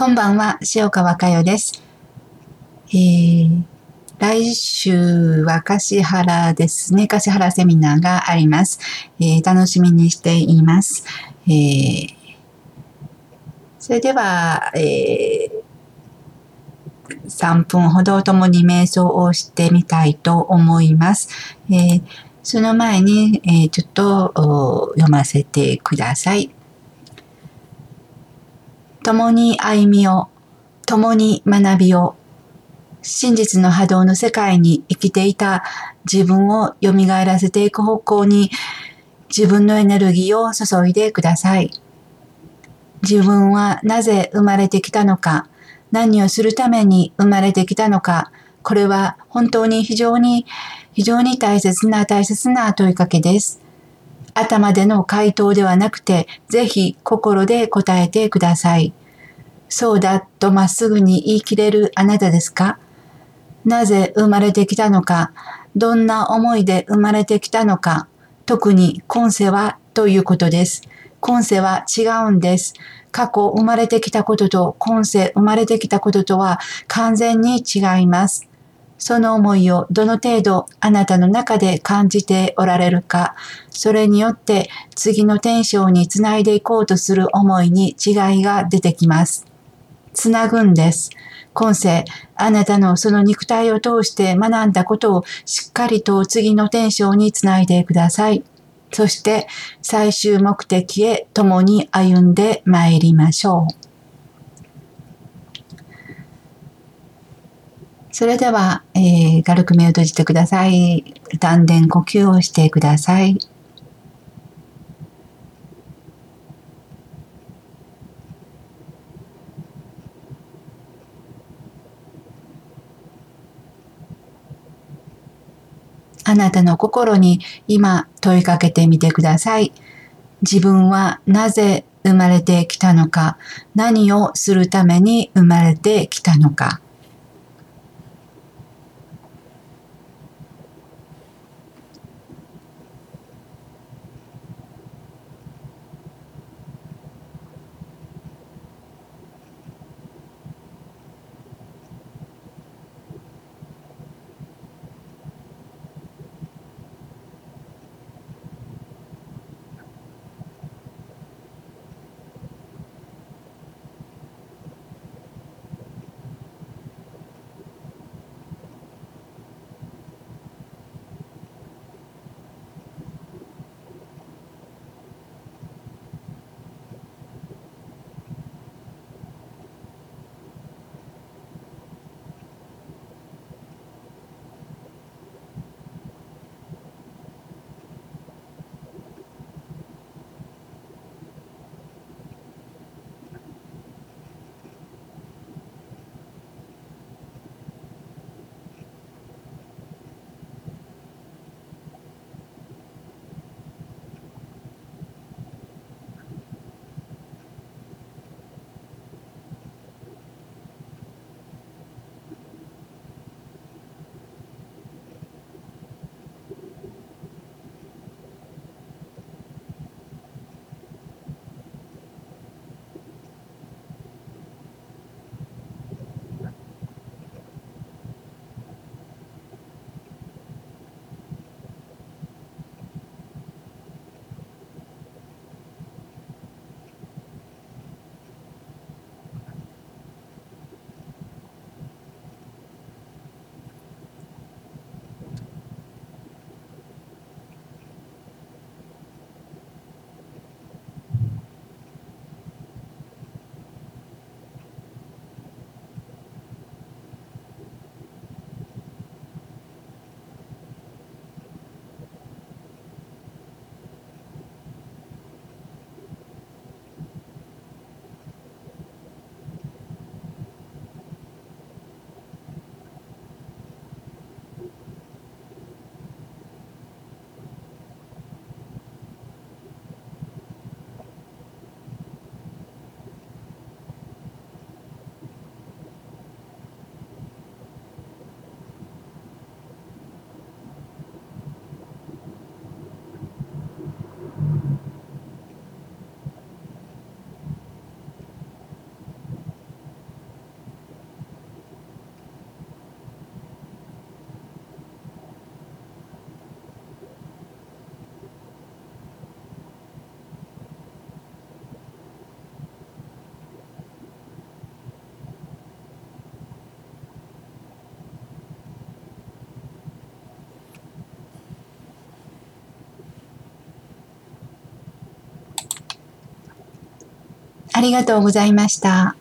こんばんは、塩川佳代です。えー、来週は橿原ですね。橿原セミナーがあります。えー、楽しみにしています。えー、それでは、えー、3分ほど共に瞑想をしてみたいと思います。えー、その前に、えー、ちょっと読ませてください。共に歩みを、共に学びを、真実の波動の世界に生きていた自分を蘇らせていく方向に自分のエネルギーを注いでください。自分はなぜ生まれてきたのか、何をするために生まれてきたのか、これは本当に非常に非常に大切な大切な問いかけです。頭での回答ではなくて、ぜひ心で答えてください。そうだとまっすぐに言い切れるあなたですか？なぜ生まれてきたのか、どんな思いで生まれてきたのか、特に今世はということです。今世は違うんです。過去生まれてきたことと今世生まれてきたこととは完全に違います。その思いをどの程度あなたの中で感じておられるか、それによって次のテンションにつないでいこうとする思いに違いが出てきます。つなぐんです。今世、あなたのその肉体を通して学んだことをしっかりと次のテンションにつないでください。そして最終目的へ共に歩んで参りましょう。それでは、えー、軽く目を閉じてください。丹田呼吸をしてください。あなたの心に今問いかけてみてください。自分はなぜ生まれてきたのか、何をするために生まれてきたのか。ありがとうございました。